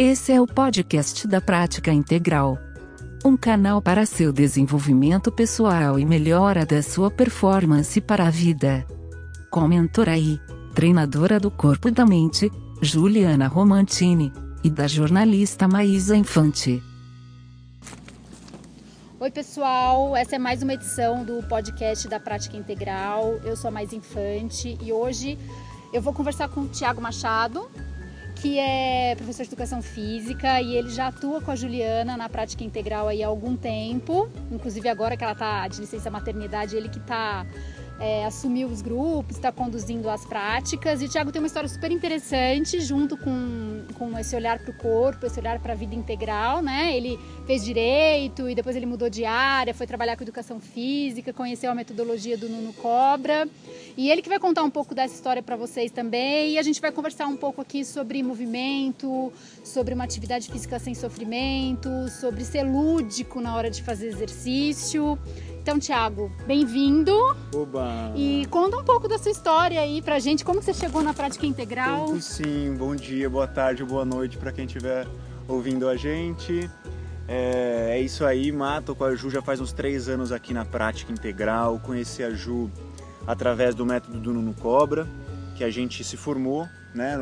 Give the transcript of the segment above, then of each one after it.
Esse é o podcast da Prática Integral. Um canal para seu desenvolvimento pessoal e melhora da sua performance para a vida. Com mentora e treinadora do corpo e da mente, Juliana Romantini, e da jornalista Maísa Infante. Oi, pessoal, essa é mais uma edição do podcast da Prática Integral. Eu sou a Mais Infante e hoje eu vou conversar com o Tiago Machado, que é professor de educação física e ele já atua com a Juliana na prática integral aí há algum tempo, inclusive agora que ela está de licença maternidade, ele que está é, assumiu os grupos, está conduzindo as práticas. E o Tiago tem uma história super interessante, junto com, com esse olhar para o corpo, esse olhar para a vida integral, né? Ele fez direito e depois ele mudou de área, foi trabalhar com educação física, conheceu a metodologia do Nuno Cobra. E ele que vai contar um pouco dessa história para vocês também. E a gente vai conversar um pouco aqui sobre movimento, sobre uma atividade física sem sofrimento, sobre ser lúdico na hora de fazer exercício. Então, Thiago, bem-vindo. Oba! E conta um pouco da sua história aí pra gente, como você chegou na prática integral? Conto sim, bom dia, boa tarde, boa noite para quem estiver ouvindo a gente. É, é, isso aí, Mato com a Ju já faz uns três anos aqui na prática integral. Conheci a Ju através do método do Nuno Cobra, que a gente se formou, né?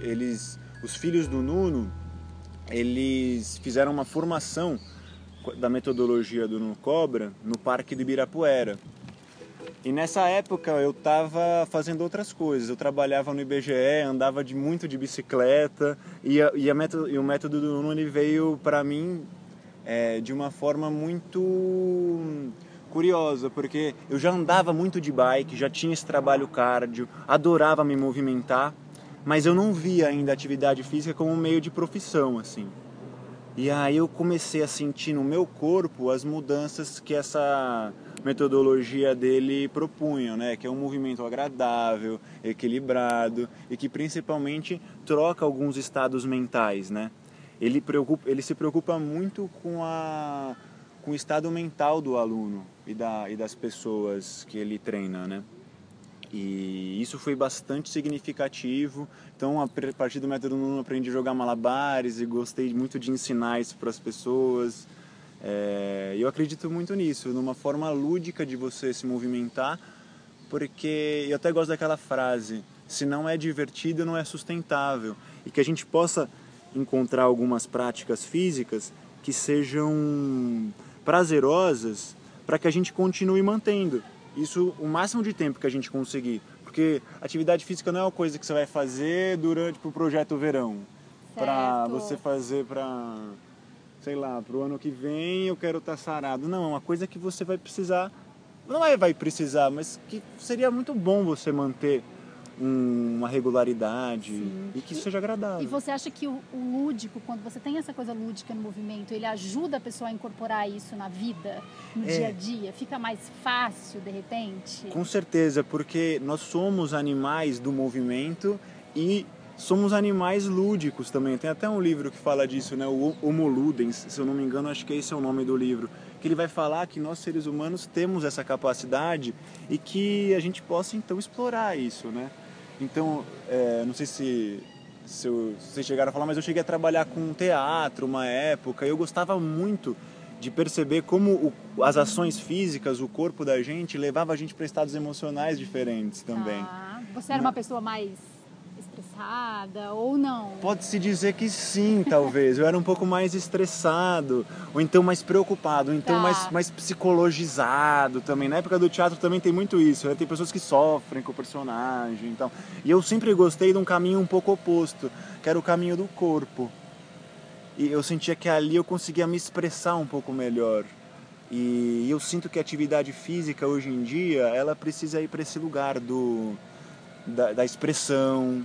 Eles, os filhos do Nuno, eles fizeram uma formação da metodologia do No Cobra no Parque do Ibirapuera. E nessa época eu estava fazendo outras coisas. Eu trabalhava no IBGE, andava de, muito de bicicleta e, a, e, a e o método do Nuno veio para mim é, de uma forma muito curiosa, porque eu já andava muito de bike, já tinha esse trabalho cardio, adorava me movimentar, mas eu não via ainda atividade física como um meio de profissão, assim. E aí eu comecei a sentir no meu corpo as mudanças que essa metodologia dele propunha, né? Que é um movimento agradável, equilibrado e que principalmente troca alguns estados mentais, né? Ele, preocupa, ele se preocupa muito com, a, com o estado mental do aluno e, da, e das pessoas que ele treina, né? E isso foi bastante significativo. Então, a partir do método Nuno, aprendi a jogar malabares e gostei muito de ensinar isso para as pessoas. É, eu acredito muito nisso, numa forma lúdica de você se movimentar, porque eu até gosto daquela frase: se não é divertido, não é sustentável. E que a gente possa encontrar algumas práticas físicas que sejam prazerosas para que a gente continue mantendo isso o máximo de tempo que a gente conseguir. Porque atividade física não é uma coisa que você vai fazer durante o projeto verão. Para você fazer para, sei lá, para o ano que vem eu quero estar tá sarado. Não, é uma coisa que você vai precisar, não é vai precisar, mas que seria muito bom você manter uma regularidade Sim. e que e, seja agradável. E você acha que o, o, lúdico, quando você tem essa coisa lúdica no movimento, ele ajuda a pessoa a incorporar isso na vida, no é. dia a dia? Fica mais fácil de repente? Com certeza, porque nós somos animais do movimento e somos animais lúdicos também. Tem até um livro que fala disso, né? O Homo Ludens, se eu não me engano, acho que esse é o nome do livro. Que ele vai falar que nós seres humanos temos essa capacidade e que a gente possa então explorar isso, né? Então, é, não sei se, se, eu, se vocês chegaram a falar, mas eu cheguei a trabalhar com teatro uma época e eu gostava muito de perceber como o, as ações físicas, o corpo da gente, levava a gente para estados emocionais diferentes também. Ah, você era uma pessoa mais estressada ou não? Pode-se dizer que sim, talvez. Eu era um pouco mais estressado, ou então mais preocupado, ou então tá. mais, mais psicologizado também. Na época do teatro também tem muito isso. Né? Tem pessoas que sofrem com o personagem então. e eu sempre gostei de um caminho um pouco oposto, que era o caminho do corpo. E eu sentia que ali eu conseguia me expressar um pouco melhor. E eu sinto que a atividade física hoje em dia, ela precisa ir para esse lugar do da, da expressão,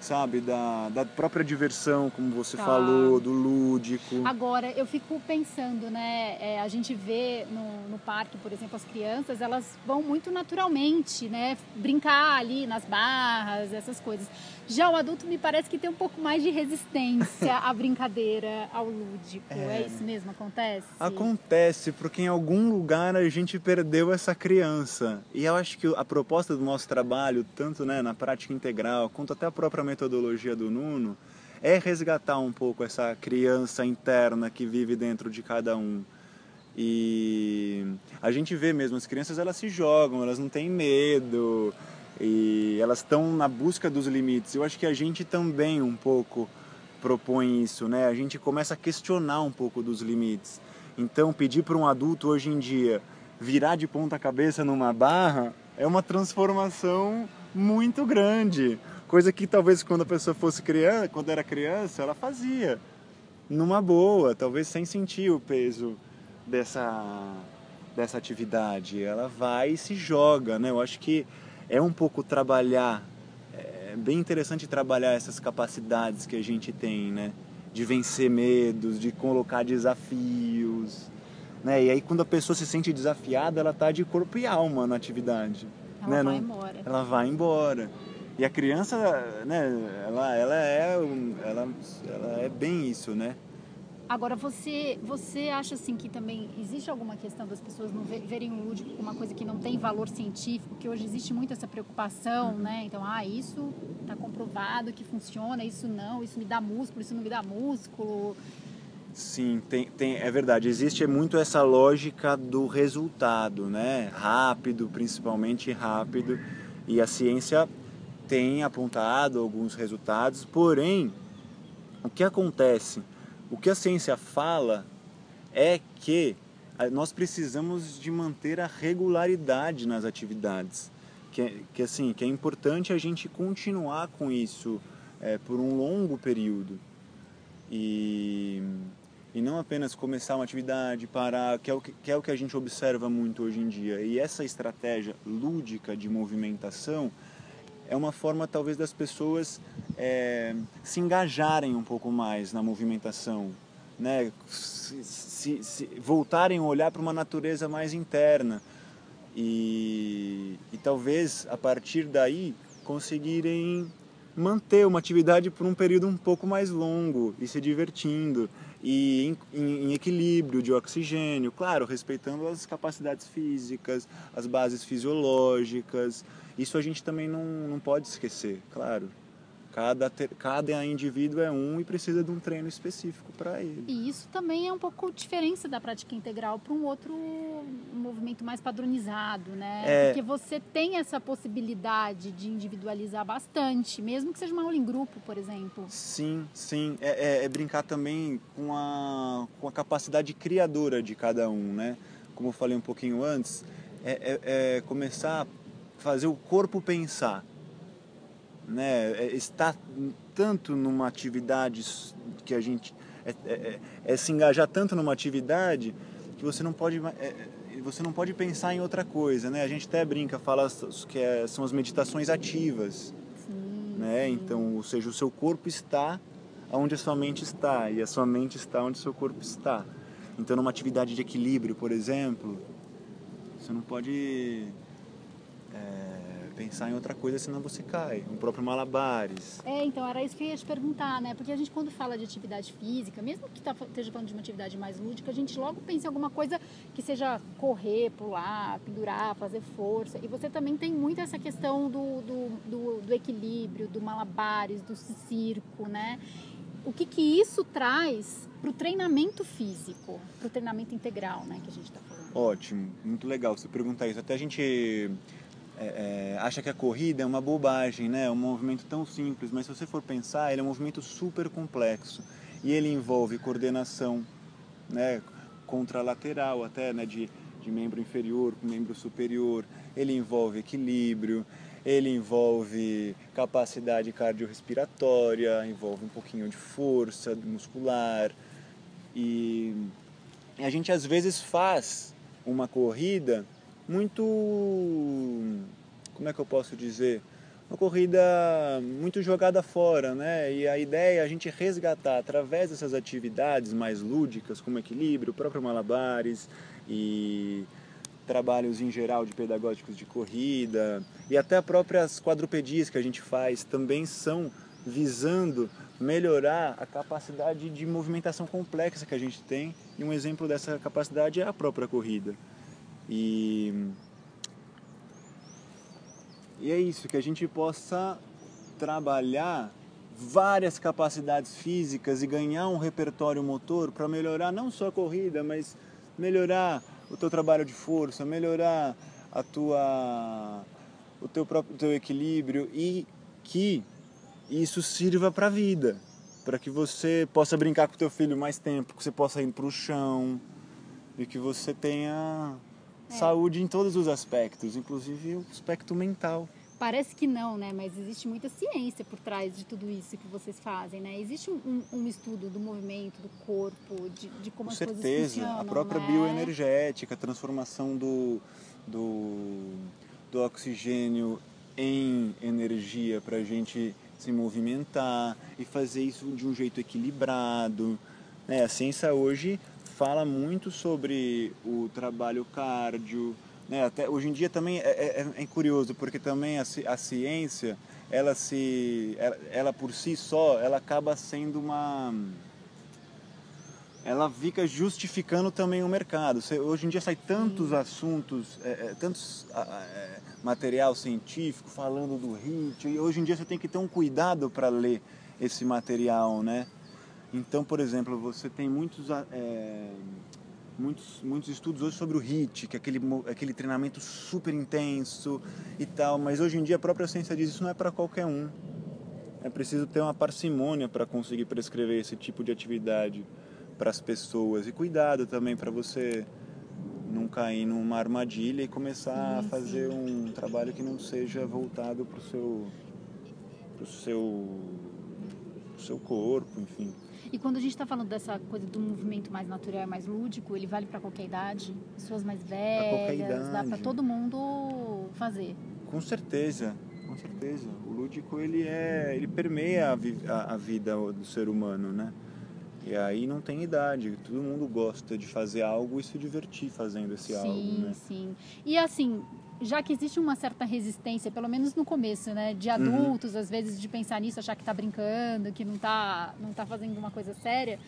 sabe, da, da própria diversão, como você tá. falou, do lúdico. Agora, eu fico pensando, né, é, a gente vê no, no parque, por exemplo, as crianças, elas vão muito naturalmente, né, brincar ali nas barras, essas coisas. Já o adulto me parece que tem um pouco mais de resistência à brincadeira, ao lúdico. É, é isso mesmo? Acontece? Acontece, porque em algum lugar a gente perdeu essa criança. E eu acho que a proposta do nosso trabalho, tanto né, na prática integral, quanto até a própria metodologia do Nuno, é resgatar um pouco essa criança interna que vive dentro de cada um. E a gente vê mesmo, as crianças elas se jogam, elas não têm medo e elas estão na busca dos limites. Eu acho que a gente também um pouco propõe isso, né? A gente começa a questionar um pouco dos limites. Então, pedir para um adulto hoje em dia virar de ponta cabeça numa barra é uma transformação muito grande. Coisa que talvez quando a pessoa fosse criança, quando era criança, ela fazia numa boa, talvez sem sentir o peso dessa dessa atividade. Ela vai e se joga, né? Eu acho que é um pouco trabalhar, é bem interessante trabalhar essas capacidades que a gente tem, né? De vencer medos, de colocar desafios, né? E aí quando a pessoa se sente desafiada, ela está de corpo e alma na atividade. Ela né? vai Não- embora. Ela vai embora. E a criança, né? Ela, ela é, ela, ela é bem isso, né? Agora, você, você acha assim que também existe alguma questão das pessoas não ve- verem o lúdico como uma coisa que não tem valor científico, que hoje existe muito essa preocupação, né? Então, ah, isso está comprovado que funciona, isso não, isso me dá músculo, isso não me dá músculo. Sim, tem, tem, é verdade. Existe muito essa lógica do resultado, né? Rápido, principalmente rápido. E a ciência tem apontado alguns resultados, porém, o que acontece? O que a ciência fala é que ah, nós precisamos de manter a regularidade nas atividades. Que, que assim, que é importante a gente continuar com isso é, por um longo período e, e não apenas começar uma atividade, parar, que é, o que, que é o que a gente observa muito hoje em dia. E essa estratégia lúdica de movimentação é uma forma talvez das pessoas é, se engajarem um pouco mais na movimentação, né? se, se- se- voltarem a olhar para uma natureza mais interna e, e talvez a partir daí conseguirem manter uma atividade por um período um pouco mais longo e se divertindo e em, em- equilíbrio de oxigênio, claro, respeitando as capacidades físicas, as bases fisiológicas. Isso a gente também não, não pode esquecer, claro. Cada, cada indivíduo é um e precisa de um treino específico para ele. E isso também é um pouco diferença da prática integral para um outro movimento mais padronizado, né? É. Porque você tem essa possibilidade de individualizar bastante, mesmo que seja uma aula em grupo, por exemplo. Sim, sim. É, é- é brincar também com a, com a capacidade criadora de cada um, né? Como eu falei um pouquinho antes, é, é- é começar a fazer o corpo pensar, né? É estar tanto numa atividade que a gente... É, é- é- é se engajar tanto numa atividade que você não pode... é- é- você não pode pensar em outra coisa, né? A gente até brinca, fala que são as meditações ativas Sim. né? sim. Então, ou seja, o seu corpo está onde a sua mente está e a sua mente está onde o seu corpo está. Então, numa atividade de equilíbrio, por exemplo, você não pode é, pensar em outra coisa, senão você cai. O próprio malabares. É, então era isso que eu ia te perguntar, né? Porque a gente quando fala de atividade física, mesmo que tá, esteja falando de uma atividade mais lúdica, a gente logo pensa em alguma coisa que seja correr, pular, pendurar, fazer força. E você também tem muito essa questão do, do, do, do equilíbrio, do malabares, do circo, né? O que que isso traz para o treinamento físico, para o treinamento integral, né? Que a gente está falando. Ótimo, muito legal você perguntar isso. Até a gente é, é, acha que a corrida é uma bobagem, né? É um movimento tão simples, mas se você for pensar, ele é um movimento super complexo e ele envolve coordenação, né? Contralateral até, né? De, de membro inferior com membro superior. Ele envolve equilíbrio, ele envolve capacidade cardiorrespiratória, envolve um pouquinho de força muscular e e a gente às vezes faz uma corrida muito. Como é que eu posso dizer? Uma corrida muito jogada fora, né? E a ideia é a gente resgatar através dessas atividades mais lúdicas, como equilíbrio, próprio malabares e trabalhos em geral de pedagógicos de corrida e até as próprias quadrupedias que a gente faz também são visando melhorar a capacidade de movimentação complexa que a gente tem e um exemplo dessa capacidade é a própria corrida e e é isso que a gente possa trabalhar várias capacidades físicas e ganhar um repertório motor para melhorar não só a corrida, mas melhorar o teu trabalho de força, melhorar a tua o teu próprio teu equilíbrio e que isso sirva para a vida, para que você possa brincar com teu filho mais tempo, que você possa ir para o chão e que você tenha é. saúde em todos os aspectos, inclusive o aspecto mental. Parece que não, né? Mas existe muita ciência por trás de tudo isso que vocês fazem, né? Existe um, um estudo do movimento, do corpo, de, de como Com as certeza. coisas funcionam, a própria né? bioenergética, a transformação do, do, do oxigênio em energia para a gente se movimentar e fazer isso de um jeito equilibrado. Né? A ciência hoje fala muito sobre o trabalho cardio, né? Até hoje em dia também é, é, é curioso porque também a, a, ciência ela se ela, ela por si só ela acaba sendo uma ela fica justificando também o mercado. Hoje em dia sai tantos assuntos, é, é, tantos é, material científico falando do HIT, e hoje em dia você tem que ter um cuidado para ler esse material, né? Então, por exemplo, você tem muitos é, muitos, muitos estudos hoje sobre o HIIT, que é aquele, aquele treinamento super intenso e tal, mas hoje em dia a própria ciência diz que isso não é para qualquer um. É preciso ter uma parcimônia para conseguir prescrever esse tipo de atividade para as pessoas e cuidado também para você não cair numa armadilha e começar a fazer um trabalho que não seja voltado para o seu, pro seu, pro seu corpo, enfim. E quando a gente está falando dessa coisa do movimento mais natural, mais lúdico, ele vale para qualquer idade? Pessoas mais velhas, dá para todo mundo fazer? Com certeza, com certeza. O lúdico ele é, ele permeia a, a, a vida do ser humano, né? E aí não tem idade, todo mundo gosta de fazer algo e se divertir fazendo esse sim, algo, né? Sim, sim. E assim, já que existe uma certa resistência, pelo menos no começo, né, de uhum. adultos, uhum. às vezes de pensar nisso, achar que está brincando, que não está não tá fazendo uma coisa séria,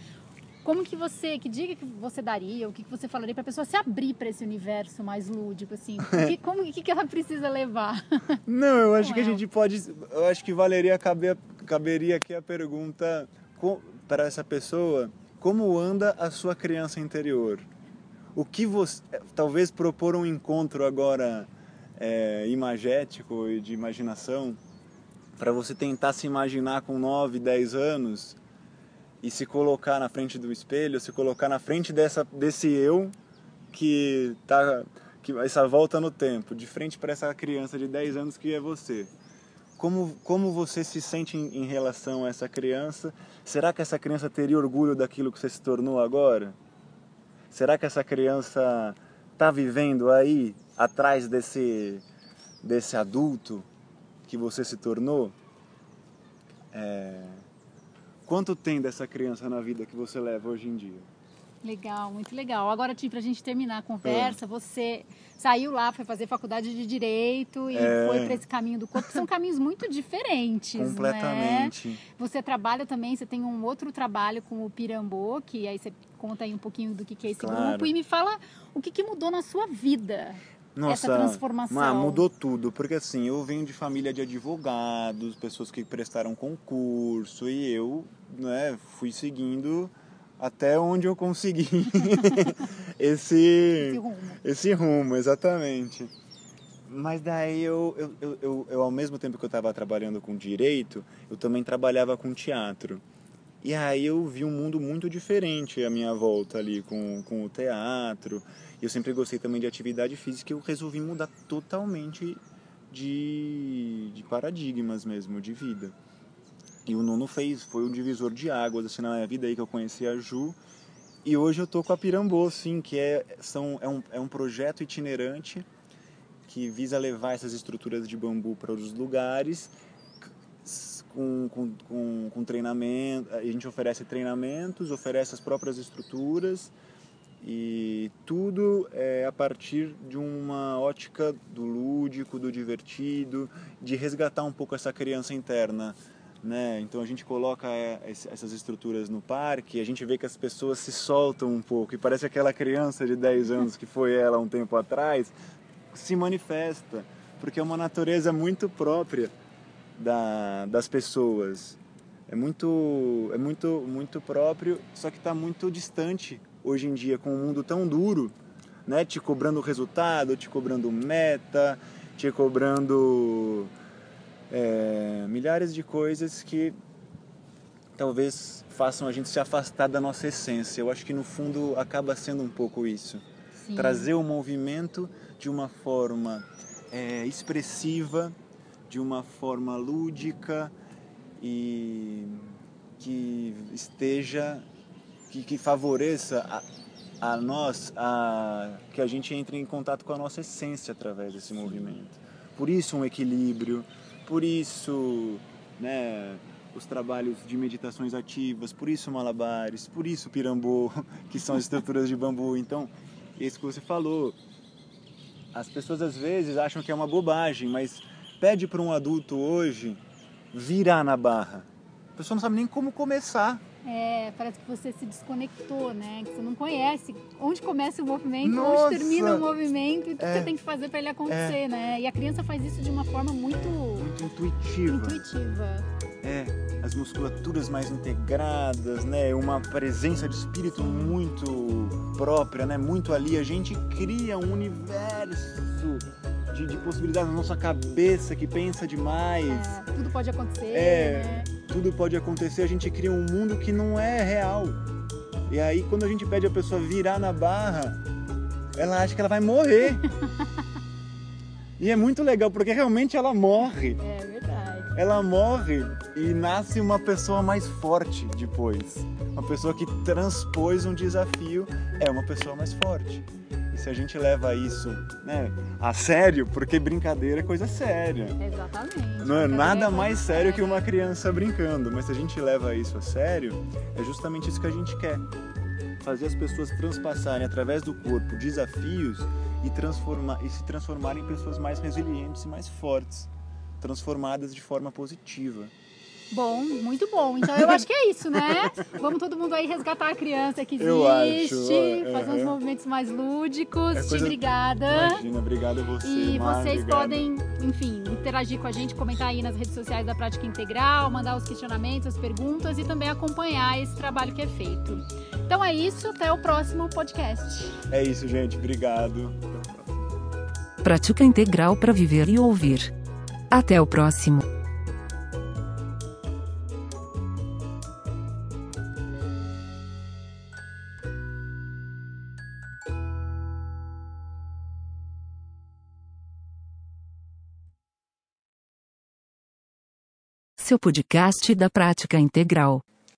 como que você, que dica que você daria, o que, que você falaria para a pessoa se abrir para esse universo mais lúdico, assim? Que, como que, que ela precisa levar? Não, eu acho que é? a gente pode, eu acho que valeria caber, caberia aqui a pergunta para essa pessoa, como anda a sua criança interior? O que você, talvez propor um encontro agora é, imagético e de imaginação, para você tentar se imaginar com 9, 10 anos e se colocar na frente do espelho, se colocar na frente dessa, desse eu que tá que essa volta no tempo, de frente para essa criança de 10 anos que é você. Como, como você se sente em, em relação a essa criança? Será que essa criança teria orgulho daquilo que você se tornou agora? Será que essa criança está vivendo aí atrás desse, desse adulto que você se tornou, é, quanto tem dessa criança na vida que você leva hoje em dia? Legal, muito legal. Agora, Tim, para a gente terminar a conversa, é. você saiu lá, foi fazer faculdade de Direito e é. foi para esse caminho do corpo. São caminhos muito diferentes, né? Completamente. Né? Você trabalha também, você tem um outro trabalho com o Pirambô, que aí você conta aí um pouquinho do que, que é esse claro. grupo e me fala o que, que mudou na sua vida. Nossa, essa transformação? mudou tudo, porque assim, eu venho de família de advogados, pessoas que prestaram concurso e eu né, fui seguindo até onde eu consegui esse, esse, rumo. esse rumo, exatamente. Mas daí eu, eu, eu, eu, eu ao mesmo tempo que eu estava trabalhando com direito, eu também trabalhava com teatro. E aí eu vi um mundo muito diferente à minha volta ali com, com o teatro. Eu sempre gostei também de atividade física e eu resolvi mudar totalmente de, de paradigmas mesmo, de vida. E o Nuno fez, foi um divisor de águas assim, na minha vida aí que eu conheci a Ju. E hoje eu tô com a Pirambô, sim, que é, são, é, um, é um projeto itinerante que visa levar essas estruturas de bambu para os lugares com, com, com, com treinamento. A gente oferece treinamentos, oferece as próprias estruturas e tudo é a partir de uma ótica do lúdico, do divertido, de resgatar um pouco essa criança interna. Né? Então a gente coloca é, essas estruturas no parque a gente vê que as pessoas se soltam um pouco e parece aquela criança de 10 anos que foi ela um tempo atrás se manifesta, porque é uma natureza muito própria da, das pessoas. é muito, é muito, muito próprio, só que está muito distante hoje em dia com um mundo tão duro, né? Te cobrando resultado, te cobrando meta, te cobrando é, milhares de coisas que talvez façam a gente se afastar da nossa essência. Eu acho que no fundo acaba sendo um pouco isso. Sim. Trazer o movimento de uma forma é, expressiva, de uma forma lúdica, e que esteja, que, que favoreça a, a nós, a, que a gente entre em contato com a nossa essência através desse movimento. Por isso um equilíbrio, por isso né, os trabalhos de meditações ativas, por isso malabares, por isso pirambô, que são as estruturas de bambu. Então, isso que você falou, as pessoas às vezes acham que é uma bobagem, mas pede para um adulto hoje virar na barra. A pessoa não sabe nem como começar. É, parece que você se desconectou, né? Que você não conhece onde começa o movimento, Nossa. onde termina o movimento e o que é. você tem que fazer para ele acontecer, é. né? E a criança faz isso de uma forma muito, muito intuitiva. Intuitiva. É, as musculaturas mais integradas, né? Uma presença de espírito muito própria, né? Muito ali. A gente cria um universo de, de possibilidades na nossa cabeça que pensa demais. É, tudo pode acontecer. É, né? tudo pode acontecer. A gente cria um mundo que não é real. E aí, quando a gente pede a pessoa virar na barra, ela acha que ela vai morrer. e é muito legal, porque realmente ela morre. É verdade. Ela morre e nasce uma pessoa mais forte depois. Uma pessoa que transpôs um desafio é uma pessoa mais forte se a gente leva isso né, a sério, porque brincadeira é coisa séria. Exatamente. Não é nada é mais sério que uma criança brincando, mas se a gente leva isso a sério, é justamente isso que a gente quer. Fazer as pessoas transpassarem através do corpo desafios e, transformar, e se transformarem em pessoas mais resilientes e mais fortes, transformadas de forma positiva. Bom, muito bom. Então eu acho que é isso, né? Vamos todo mundo aí resgatar a criança que existe, é, fazer uns movimentos mais lúdicos. É coisa... Obrigada. Imagina, obrigado a você. E Mar, vocês obrigado. podem, enfim, interagir com a gente, comentar aí nas redes sociais da Prática Integral, mandar os questionamentos, as perguntas e também acompanhar esse trabalho que é feito. Então é isso, até o próximo podcast. É isso, gente. Obrigado. Prática Integral para viver e ouvir. Até o próximo. seu podcast da prática integral.